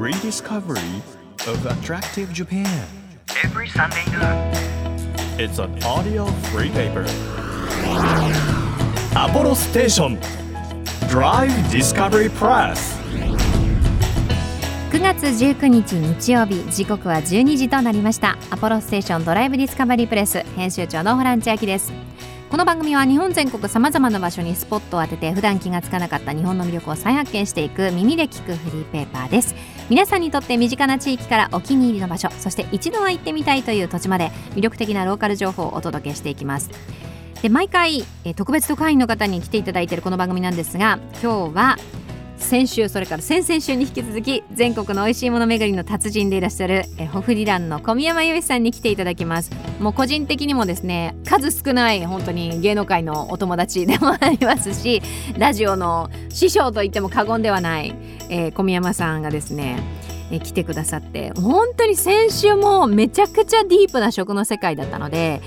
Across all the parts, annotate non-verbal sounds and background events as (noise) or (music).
rediscovery of attractive Japan. every Sunday noon. It's an audio free paper. Apollo Station Drive Discovery Press. 9月19日日曜日時刻は12時となりましたアポロステーションドライブディスカバリープレス編集長のホラン千秋ですこの番組は日本全国さまざまな場所にスポットを当てて普段気がつかなかった日本の魅力を再発見していく耳で聞くフリーペーパーです。皆さんにとって身近な地域からお気に入りの場所そして一度は行ってみたいという土地まで魅力的なローカル情報をお届けしていきます。で毎回え特別特派員の方に来ていただいているこの番組なんですが今日は先週それから先々週に引き続き全国の美味しいもの巡りの達人でいらっしゃるえホフリランの小宮山由依さんに来ていただきます。もう個人的にもですね数少ない本当に芸能界のお友達でもありますしラジオの師匠と言っても過言ではない、えー小宮山さんがですねえ来てくださって本当に先週もめちゃくちゃディープな食の世界だったので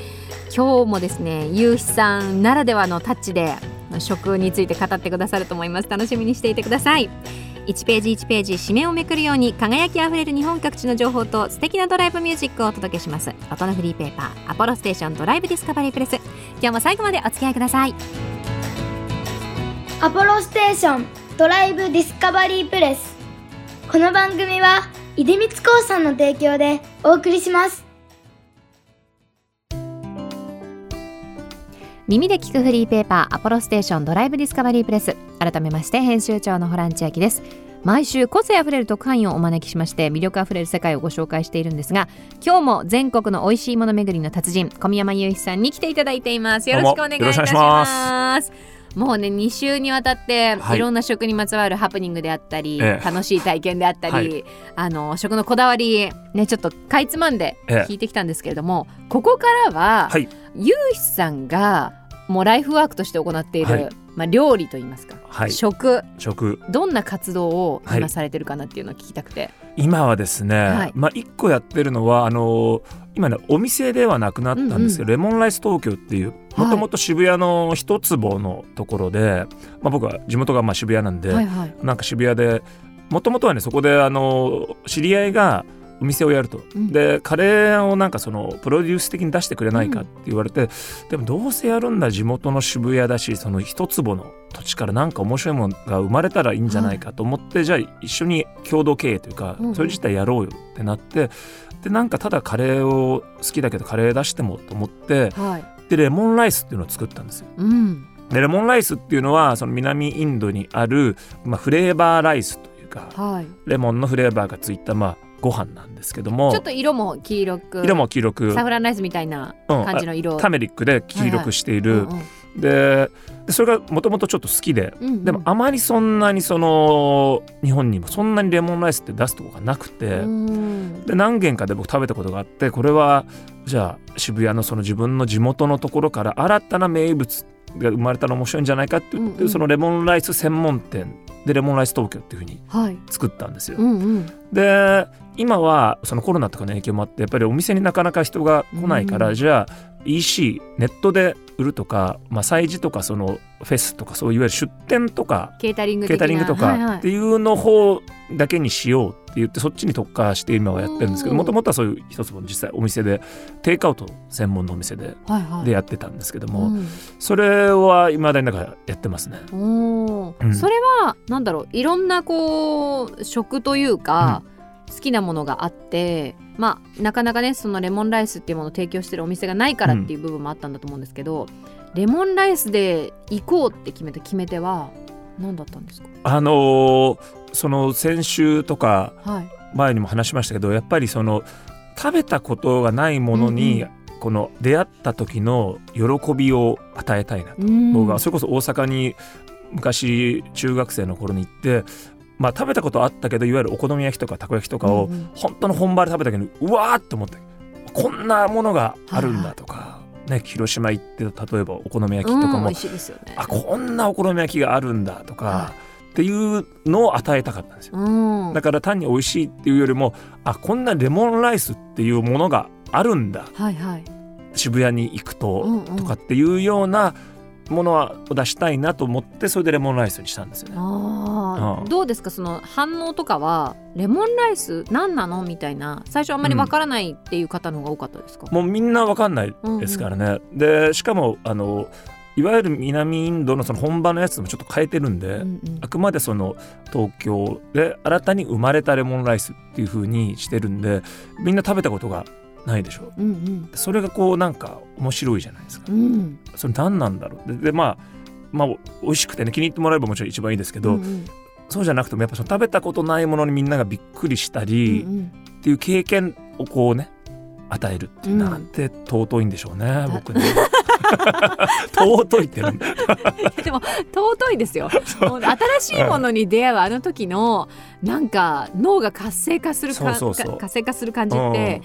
今日もですねゆうひさんならではのタッチで食について語ってくださると思います。楽しみにしていてください。1ページ1ページ紙面をめくるように輝きあふれる日本各地の情報と素敵なドライブミュージックをお届けします。音のフリーペーパーアポロステーションドライブディスカバリープレス。今日も最後までお付き合いください。アポロステーションドライブディスカバリープレス。この番組は出光興産の提供でお送りします。耳で聞くフリーペーパーアポロステーションドライブディスカバリープレス。改めまして編集長のホラン千秋です。毎週個性あふれる特派員をお招きしまして魅力あふれる世界をご紹介しているんですが今日も全国の美味しいもの巡りの達人小宮山雄一さんに来ていただいています。よろしくお願いいたします。もうね2週にわたって、はい。い、ろんな食にまつわるハプニングであったり、ええ。楽しい体験であったり、はい。あの食のこだわりねちょっとかいつまんでええ。聞いてきたんですけれども、ここからは、はい。ゆうひさんがもうライフワークとして行っている、はい。まあ、料理といいますか、はい。食。食。どんな活動をはい今されてるかなっていうのを聞きたくて、今はですね、はい。まあ一個やってるのはあの今ねお店ではなくなったんですけど、レモンライス東京っていうもともと渋谷の一坪のところで、まあ、僕は地元がまあ渋谷なんで、はいはい。なんか渋谷でもともとはねそこであの知り合いがお店をやると、うん。でカレーをなんかそのプロデュース的に出してくれないかって言われて、でもどうせやるんだ地元の渋谷だしその一坪の土地からなんか面白いものが生まれたらいいんじゃないかと思って、じゃあ一緒に共同経営というか、うんうん。それ自体やろうよってなってでなんかただカレーを好きだけどカレー出してもと思ってはい。でレモンライスっていうのを作ったんですよ。うん。でレモンライスっていうのはその南インドにある、まあ、フレーバーライスというかはい、レモンのフレーバーがついたまあご飯なんですけども。ちょっと色も黄色く色も黄色く、サフランライスみたいなうん。感じの色、タメリックで黄色くしている、うんうん。ででそれがもともとちょっと好きで、うんうん。でもあまりそんなにその日本にもそんなにレモンライスって出すとこがなくて、うん。で何軒かで僕食べたことがあってこれはじゃあ渋谷のその自分の地元のところから新たな名物が生まれたら面白いんじゃないかって言って、うんうん。そのレモンライス専門店でレモンライス東京っていうふうにはい。作ったんですよ。うんうん。で今はそのコロナとかの影響もあってやっぱりお店になかなか人が来ないから、うんじゃあ EC ネットで売るとか、まあ、催事とかそのフェスとかそういわゆる出店とかケータリング的な。ケータリングとかっていうの方だけにしようって言ってそっちに特化して今はやってるんですけどうんもともとはそういう一つの実際お店でテイクアウト専門のお店ででやってたんですけども、うん。それはいまだになんかやってますね。うん。それはなんだろういろんなこう食というか、好きなものがあってまあなかなかねそのレモンライスっていうものを提供してるお店がないからっていう部分もあったんだと思うんですけど、レモンライスで行こうって決めた決め手は何だったんですか？あのーその先週とかはい。前にも話しましたけどやっぱりその食べたことがないものに、うんこの出会った時の喜びを与えたいなと、僕はそれこそ大阪に昔中学生の頃に行って、まあ、食べたことあったけどいわゆるお好み焼きとかたこ焼きとかを、うんうん。本当の本場で食べた時にうわーって思ってこんなものがあるんだとか、ね、広島行って例えばお好み焼きとかも、うんね。あこんなお好み焼きがあるんだとか、はっていうのを与えたかったんですよ。うん。だから単に美味しいっていうよりもあこんなレモンライスっていうものがあるんだ。はいはい。渋谷に行くと、うんうん。とかっていうようなものを出したいなと思ってそれでレモンライスにしたんですよね。うん。どうですかその反応とかはレモンライス何なのみたいな最初あんまりわからないっていう方の方が多かったですか、もうみんなわかんないですからね。でしかもあのいわゆる南インドのその本場のやつもちょっと変えてるんで、うんうん。あくまでその東京で新たに生まれたレモンライスっていう風にしてるんでみんな食べたことがないでしょ。うんそれがこうなんか面白いじゃないですか。うん。うんそれ何なんだろう。ででまあまあ美味しくてね気に入ってもらえばもちろん一番いいですけど、うんうん。そうじゃなくてもやっぱその食べたことないものにみんながびっくりしたり、うんっていう経験をこうね与えるっていううん。なんて尊いんでしょうね、僕ね。(laughs) 尊いってなんだ。(laughs) でも尊いですよ。(laughs) 新しいものに出会うあの時のなんか脳が活性化するかそうそうそう。か活性化する感じって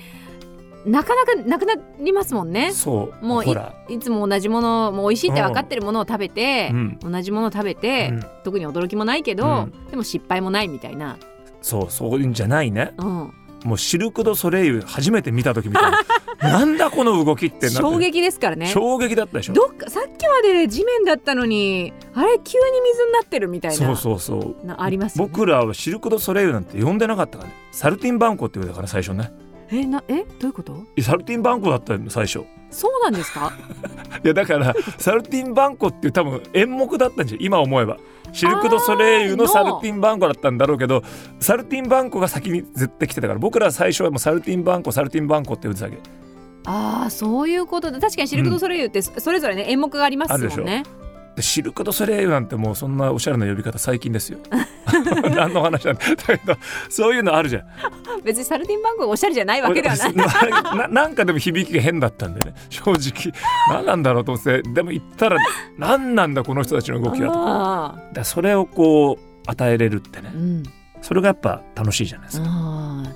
なかなかなくなりますもんね。そう。もうほら。いつも同じものもう美味しいって分かってるものを食べて、うん。同じものを食べて、うん。特に驚きもないけど、うん。でも失敗もないみたいな、そうそういうんじゃないね。うん、もうシルク・ド・ソレイユ初めて見た時みたいな。(laughs) なんだこの動きって衝撃ですからね。衝撃だったでしょ。どっかさっきまで地面だったのにあれ急に水になってるみたいな。そうそうそう。なありますよね。僕らはシルク・ド・ソレイユなんて呼んでなかったからね。サルティンバンコって言うたから最初ねえなえどういうこと？サルティンバンコだったよ最初。そうなんですか？(laughs) いやだからサルティンバンコっていう多分演目だったんじゃん今思えば。シルク・ド・ソレイユのサルティンバンコだったんだろうけどサルティンバンコが先に絶対来てたから僕ら最初はもうサルティンバンコサルティンバンコって言ってたわけ。ああそういうことで確かにシルク・ドゥ・ソレイユってそれぞれね演目がありますもんねでシルク・ド・ソレイユなんてもうそんなおしゃれな呼び方最近ですよ。(laughs) 何の話なんだ。だけどそういうのあるじゃん。別にサルティンバンクがおしゃれじゃないわけではない。(laughs) なななんかでも響きが変だったんでね。正直。何なんだろうと思って。でも言ったら何なんだこの人たちの動きはとだそれをこう与えれるってね。ーうん。それがやっぱ楽しいじゃないですか。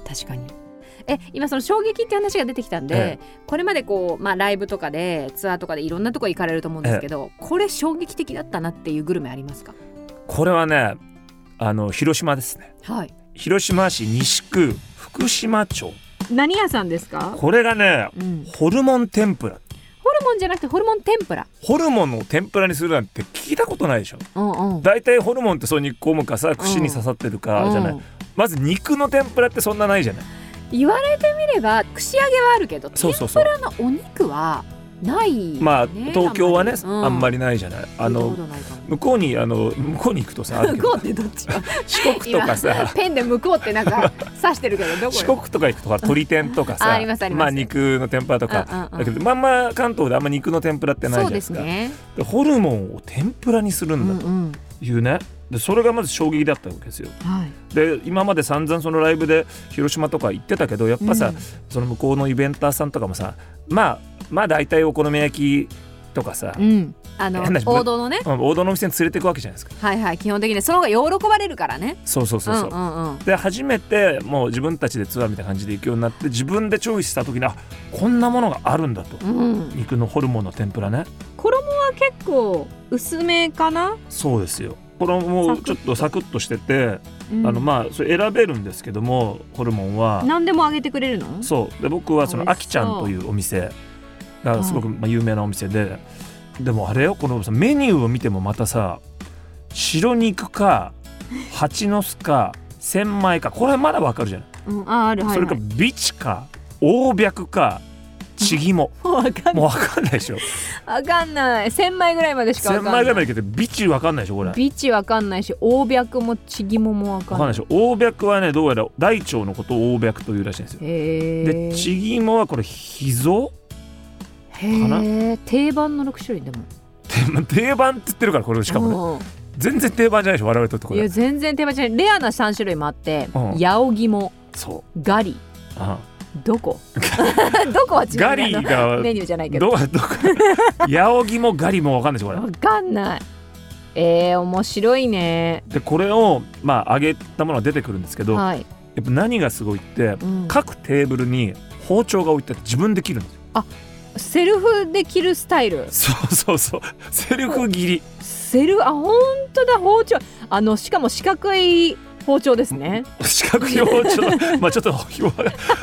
確かにえ今その衝撃って話が出てきたんで、えこれまでこう、まあ、ライブとかでツアーとかでいろんなとこ行かれると思うんですけど、これ衝撃的だったなっていうグルメありますか？これはねあの広島ですね。はい。広島市西区福島町。何屋さんですか、これがねうん、ホルモン天ぷら。ホルモンじゃなくてホルモン天ぷら？ホルモンを天ぷらにするなんて聞いたことないでしょ。うんうん。大体ホルモンってそう煮込むかさ串に刺さってるかじゃない、うん。まず肉の天ぷらってそんなないじゃない言われてみれば串揚げはあるけど天ぷらのお肉はない、ね、まあ東京はねあんまりりないじゃない、ああの向こうにあの向こうに行くとさ向こうってどっち (laughs) 四国とかさ。ペンで向こうってなんか (laughs) 刺してるけどどこ四国とか行くとか鶏天とかさあありますあ肉の天ぷらとか、うんうん。うんだけどまんま関東であんま肉の天ぷらってないじゃないですすかね。でホルモンを天ぷらにするうんんだうんというね、でそれがまず衝撃だったわけですよ。はい。で今まで散々そのライブで広島とか行ってたけどやっぱさ、うん。その向こうのイベンターさんとかもさまあまあ大体お好み焼きとかさ、うん。あの王道のね。まあ王道のお店に連れていくわけじゃないですか。はいはい。基本的にその方が喜ばれるからね。そうそうそうそう、んうんうん。で初めてもう自分たちでツアーみたいな感じで行くようになって自分でチョイスした時にあこんなものがあるんだと、うん、肉のホルモンの天ぷらね。衣は結構薄めかな、そうですよこれもちょっとサクッとしてて、うん。あのまあそれ選べるんですけどもホルモンは。何でもあげてくれるの？そう。で僕はそのあきちゃんというお店がすごくまあ有名なお店で、でもあれよこのさメニューを見てもまたさ白肉か蜂の巣か千枚かこれはまだわかるじゃない、うん、あある。はい、それかはい、ビチか大白かちぎも。もうわかんない。もうわかんないでしょ。わかんない。千枚ぐらいまでしかわ千かんない。枚ぐらいまでいけてビチわかんないでしょこれ。わビチわかんないし大白もちぎももわかんない。でしょ。大白はねどうやら大腸のことを大白というらしいんですよ。でちぎもはこれ脾臓かな？へえ定番の六種類でも。定番定番って言ってるからこれしかもね。全然定番じゃないでしょ我々にとってこれうんいや全然定番じゃない。レアな三種類もあって、うん。ヤオギモそう。ガリ。あどこ？(laughs) どこは違う。ガリがメニューじゃないけど。どどこ？ヤオギもガリもわかんないでしょこれ。わかんない。えー、面白いね。でこれをまあ揚げたものが出てくるんですけどやはい、っぱ何がすごいってうん、各テーブルに包丁が置いてあって自分で切るんですよ。セルフで切るスタイル？そうそうそう。セルフ切り。セルあ本当だ包丁。あのしかも四角い包丁ですね。四角い包丁。(laughs) まあちょっと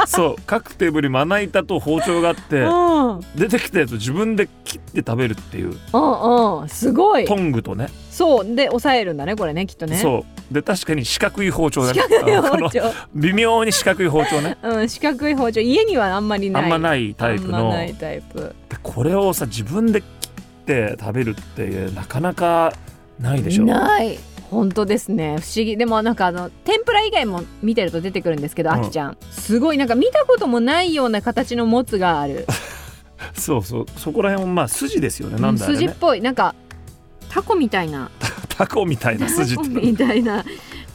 そう。各テーブルにまな板と包丁があってうん。うん出てきたやつを自分で切って食べるっていう。うんすごい。トングとね。そう。で抑えるんだねこれねきっとね。そう。で確かに四角い包丁だね。四角いあのこの包丁微妙に四角い包丁ね。(laughs) うん四角い包丁。家にはあんまりない。あんまないタイプあんまのないタイプ。でこれをさ自分で切って食べるってなかなかないでしょ？ない本当ですね。不思議。でもなんかあの天ぷら以外も見てると出てくるんですけど、うん。あきちゃん。すごいなんか見たこともないような形のもつがある。(laughs) そうそうそこら辺もまあ筋ですよねなんだあれね。筋っぽい。なんかタコみたいな。(laughs) タコみたいな筋みたいな。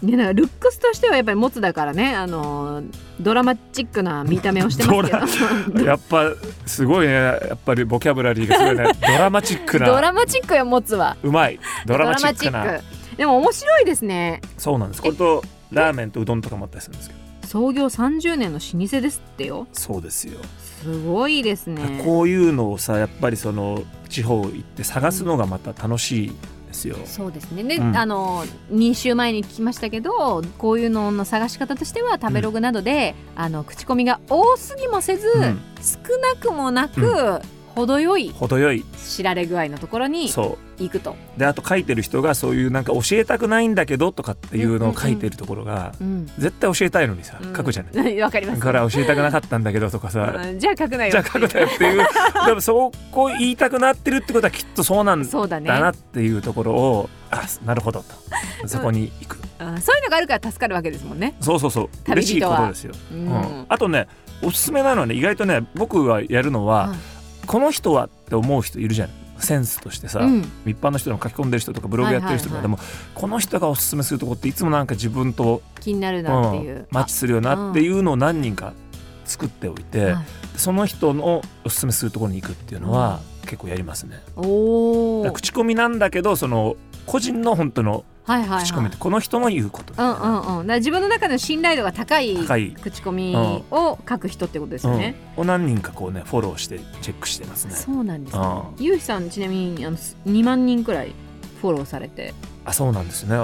ね、なんかルックスとしてはやっぱりもつだからね。あのードラマチックな見た目をしてますけど。(laughs) やっぱすごいね。やっぱりボキャブラリーがすごいね。ドラマチックドなラマチックよもつは。うまい。ドラマチックな。マチックでも面白いですね。そうなんです。これとラーメンとうどんとかもあったりするんですけど。創業30年の老舗ですってよ。そうですよ、すごいですね。こういうのをさやっぱりその地方行って探すのがまた楽しいですよ、そうですね。で、うん。あの2週前に聞きましたけどこういうのの探し方としては食べログなどで、あの口コミが多すぎもせず、うん。少なくもなく、程よい程よい。知られ具合のところにそ行くと。うであと書いてる人がそういうなんか教えたくないんだけどとかっていうのを書いてるところが、うん。絶対教えたいのにさ書くじゃない。(laughs) わかります。だから教えたくなかったんだけどとかさ、(laughs) うん。じゃあ書くなよ。じゃあ書くなよっていう。(laughs) でもそこ言いたくなってるってことはきっとそうなんだそうだね。なっていうところをあなるほどと。そこに行く、うん。そういうのがあるから助かるわけですもんね。そうそうそう。旅嬉しいことですよ、ううん。んあとねおすすめなのはね意外とね僕がやるのは、はいこの人はって思う人いるじゃん。センスとしてさ、うん。一般の人でも書き込んでる人とかブログやってる人とかでも、この人がおすすめするとこっていつもなんか自分と、気になるなっていう。うん。マッチするよなっていうのを何人か作っておいて、はい。その人のおすすめするところに行くっていうのは結構やりますね。口コミなんだけどその個人の本当のはいはいはい。口コミってこの人の言うことうんうんうん。だ自分の中での信頼度が高い口コミを書く人ってことですよね。うんを何人かこうねフォローしてチェックしてますね。そうなんですねうん。ゆうひさんちなみにあの2万人くらいフォローされて、あそうなんですね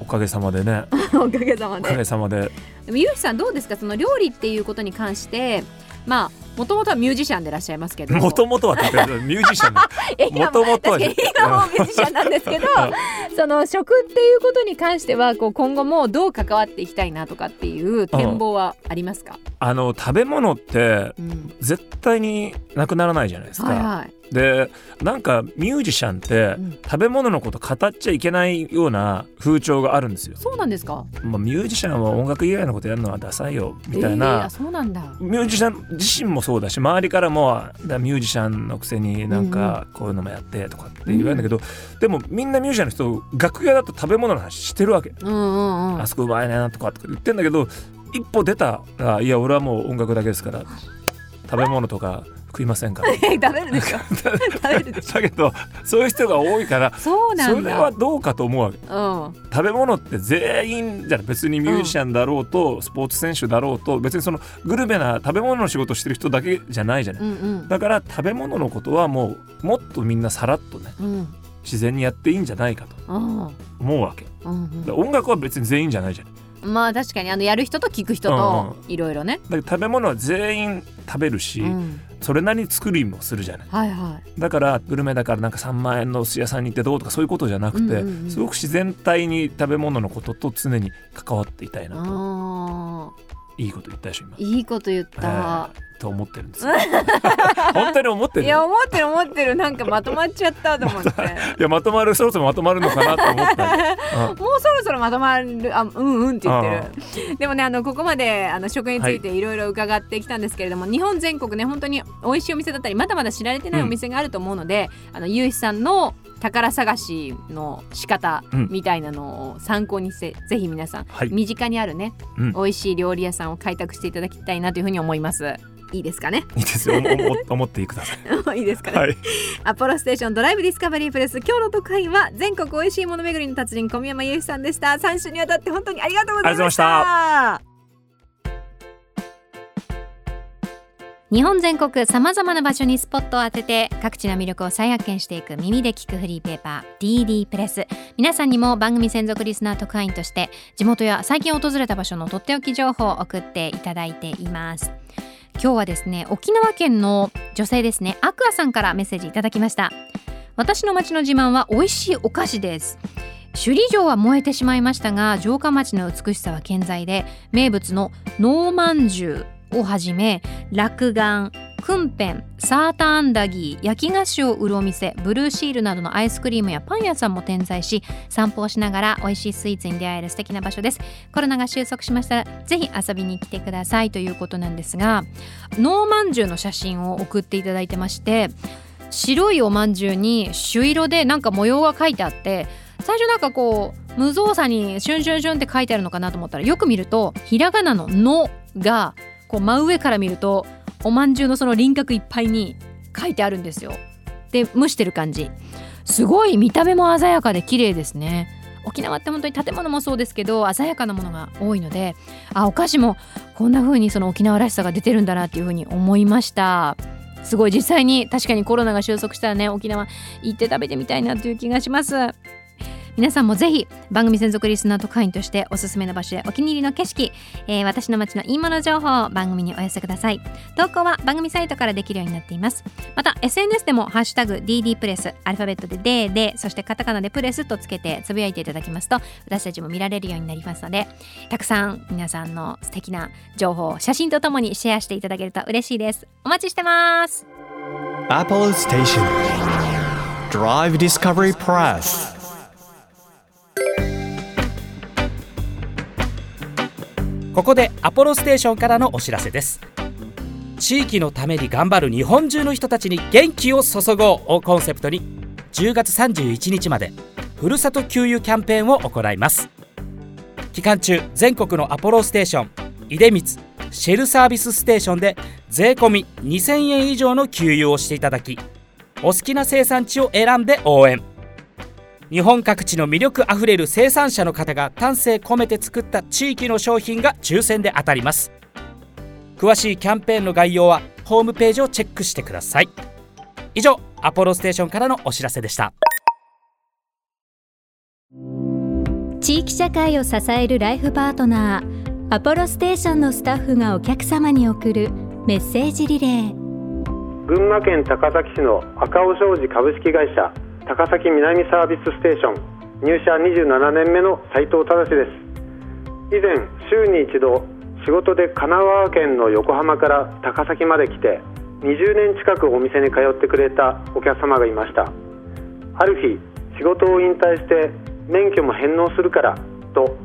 おかげさまでね (laughs) おかげさまおかげで。さまででもゆうひさんどうですか？その料理っていうことに関して、まあもともとはミュージシャンでいらっしゃいますけど。もともとはミュージシャンだ。(laughs) え今も元々は。今もミュージシャンなんですけどその食っていうことに関してはこう今後もどう関わっていきたいなとかっていう展望はありますか、あの食べ物ってうん。絶対になくならないじゃないですか。はいはいでなんかミュージシャンってうん。食べ物のこと語っちゃいけないような風潮があるんですよ。そうなんですか？まあ、ミュージシャンは音楽以外のことやるのはダサいよみたいえーそうなんだ。ミュージシャン自身もそうだし周りからもだミュージシャンのくせになんかこういうのもやってとかって言われるんだけど、でもみんなミュージシャンの人楽屋だと食べ物の話してるわけ、うんうんうん。あそこうまいねとかとか言ってんだけど一歩出たらいや俺はもう音楽だけですから食べ物とか食いませんから。(laughs) え (laughs) 食べるでしょ？食べるだけどそういう人が多いからそうなんだ。それはどうかと思うわけ。うん。食べ物って全員じゃ別にミュージシャンだろうと、スポーツ選手だろうと別にそのグルメな食べ物の仕事してる人だけじゃないじゃない、うんうん。だから食べ物のことはもうもっとみんなさらっとねうん。自然にやっていいんじゃないかとうん。思うわけ。うんで音楽は別に全員じゃないじゃないうんまあ確かにあのやる人と聞く人といろいろね、だから食べ物は全員食べるし、うん、それなりに作りもするじゃない。はいはい。だからグルメだからなんか3万円のお寿司屋さんに行ってどうとかそういうことじゃなくて、うんうんうん。すごく自然体に食べ物のことと常に関わっていたいなと。あいいこと言ったでしょ今。ー。いいこと言った、えーと思ってるんですよ。(laughs) 本当に思ってる？いや思ってる思ってる。なんかまとまっちゃったと思って。(laughs) いやまとまるそろそろまとまるのかなと思った、(laughs) うん。もうそろそろまとまるあうんうんって言ってる。でもねあのここまであの食についてい。ろいろ伺ってきたんですけれども、日本全国ね本当に美味しいお店だったりまだまだ知られてないお店があると思うので、あのゆうひさんの宝探しの仕方うん。みたいなのを参考にして、ぜひ皆さん、はい。身近にあるね、うん。美味しい料理屋さんを開拓していただきたいなというふうに思います。いいですかね？いいですよ。思ってください。(laughs) いいですかね、はい。アポロステーションドライブディスカバリープレス。今日の特派員は全国美味しいもの巡りの達人小宮山由紀さんでした。3週にわたって本当にありがとうございました日本全国さまざまな場所にスポットを当てて各地の魅力を再発見していく耳で聞くフリーペーパー DD プレス。皆さんにも番組専属リスナー特派員として地元や最近訪れた場所のとっておき情報を送っていただいています。今日はですね沖縄県の女性ですねアクアさんからメッセージいただきました。私の町の自慢は美味しいお菓子です。首里城は燃えてしまいましたが城下町の美しさは健在で名物のノーマンジュをはじめ落眼クンペンサーターアンダギー焼き菓子を売るお店ブルーシールなどのアイスクリームやパン屋さんも点在し散歩をしながら美味しいスイーツに出会える素敵な場所です。コロナが収束しましたらぜひ遊びに来てください。ということなんですがノーマンジュの写真を送っていただいてまして白いおまんじゅうに朱色でなんか模様が書いてあって最初なんかこう無造作にシュンシュンシュンって書いてあるのかなと思ったらよく見るとひらがなの「の」がこう真上から見るとおまんじゅうのその輪郭いっぱいに書いてあるんですよ。で蒸してる感じすごい見た目も鮮やかで綺麗ですね。沖縄って本当に建物もそうですけど鮮やかなものが多いのであお菓子もこんな風にその沖縄らしさが出てるんだなっていう風に思いましたすごい実際に確かにコロナが収束したらね沖縄行って食べてみたいなという気がします皆さんもぜひ番組専属リスナーと会員としておすすめの場所やお気に入りの景色、えー、私の街のいいもの情報を番組にお寄せください。投稿は番組サイトからできるようになっています。また SNS でもハッシュタグ DD プレスアルファベットで D でそしてカタカナでプレスとつけてつぶやいていただきますと私たちも見られるようになりますのでたくさん皆さんの素敵な情報を写真とともにシェアしていただけると嬉しいです。お待ちしてます。Apple Station. Drive Discovery Press. ここでアポロステーションからのお知らせです。地域のために頑張る日本中の人たちに元気を注ごうをコンセプトに10月31日までふるさと給油キャンペーンを行います。期間中全国のアポロステーション出光シェルサービスステーションで税込2000円以上の給油をしていただきお好きな生産地を選んで応援。日本各地の魅力あふれる生産者の方が丹精込めて作った地域の商品が抽選で当たります。詳しいキャンペーンの概要はホームページをチェックしてください。以上アポロステーションからのお知らせでした。地域社会を支えるライフパートナーアポロステーションのスタッフがお客様に送るメッセージリレー。群馬県高崎市の赤尾商事株式会社高崎南サービスステーション。入社27年目の斉藤忠です。以前週に一度仕事で神奈川県の横浜から高崎まで来て20年近くお店に通ってくれたお客様がいました。ある日仕事を引退して免許も返納するからと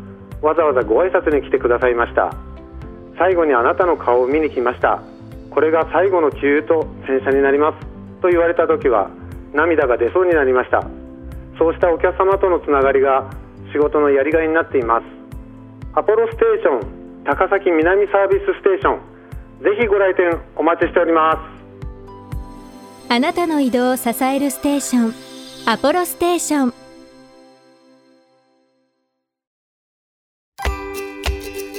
わざわざご挨拶に来てくださいました。最後にあなたの顔を見に来ました。これが最後の給油と洗車になります。と言われた時は涙が出そうになりました。そうしたお客様とのつながりが仕事のやりがいになっています。アポロステーション高崎南サービスステーションぜひご来店お待ちしております。あなたの移動を支えるステーションアポロステーション。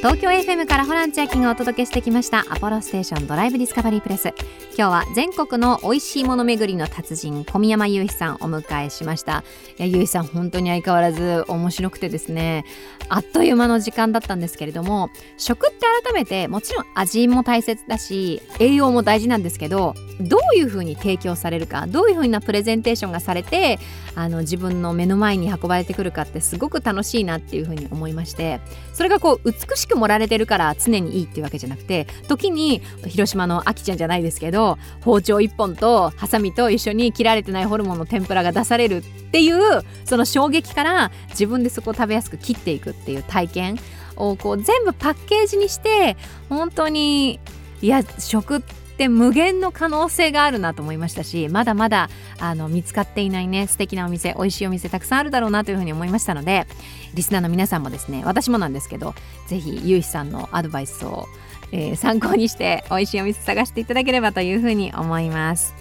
東京 FM からホラン千秋がお届けしてきましたアポロステーションドライブディスカバリープレス。今日は全国の美味しいもの巡りの達人小宮山雄飛さんお迎えしました。いや雄飛さん本当に相変わらず面白くてですねあっという間の時間だったんですけれども食って改めてもちろん味も大切だし栄養も大事なんですけどどういうふうに提供されるかどういうふうなプレゼンテーションがされてあの自分の目の前に運ばれてくるかってすごく楽しいなっていうふうに思いましてそれがこう美しく盛られてるから常にいいっていうわけじゃなくて時に広島のあきちゃんじゃないですけど包丁1本とハサミと一緒に切られてないホルモンの天ぷらが出されるっていうその衝撃から自分でそこを食べやすく切っていくっていう体験をこう全部パッケージにして本当にいや食って無限の可能性があるなと思いましたしまだまだあの見つかっていないね素敵なお店美味しいお店たくさんあるだろうなというふうに思いましたのでリスナーの皆さんもですね私もなんですけどぜひゆうひさんのアドバイスを、えー、参考にして美味しいお店探していただければというふうに思います。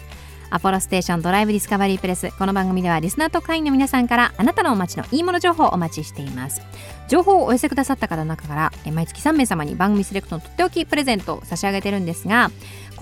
アポロステーションドライブディスカバリープレスこの番組ではリスナーと会員の皆さんからあなたのお待ちのいいもの情報をお待ちしています。情報をお寄せくださった方の中から毎月3名様に番組セレクトのとっておきプレゼントを差し上げてるんですが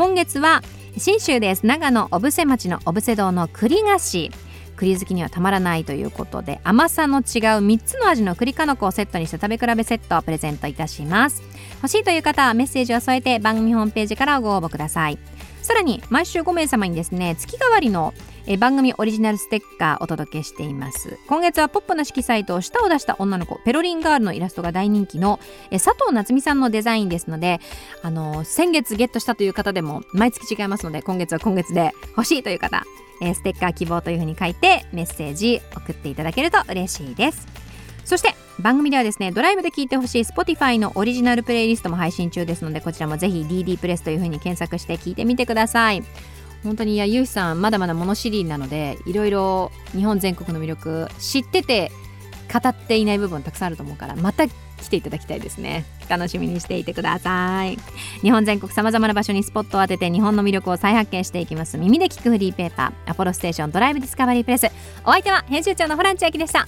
今月は信州です。長野小布施町の小布施堂の栗菓子。栗好きにはたまらないということで甘さの違う3つの味の栗かのこをセットにした食べ比べセットをプレゼントいたします。欲しいという方はメッセージを添えて番組ホームページからご応募ください。さらに毎週5名様にですね月替わりのえ番組オリジナルステッカーお届けしています。今月はポップな色彩と舌を出した女の子ペロリンガールのイラストが大人気のえ佐藤夏美さんのデザインですのであの先月ゲットしたという方でも毎月違いますので今月は今月で欲しいという方えステッカー希望というふうに書いてメッセージ送っていただけると嬉しいです。そして番組ではですねドライブで聴いてほしい Spotify のオリジナルプレイリストも配信中ですのでこちらもぜひ DD プレスというふうに検索して聴いてみてください。本当にいやゆうしさんまだまだ物知りなのでいろいろ日本全国の魅力知ってて語っていない部分たくさんあると思うからまた来ていただきたいですね。楽しみにしていてください。日本全国さまざまな場所にスポットを当てて日本の魅力を再発見していきます。耳で聞くフリーペーパーアポロステーションドライブディスカバリープレス。お相手は編集長のホラン千秋でした。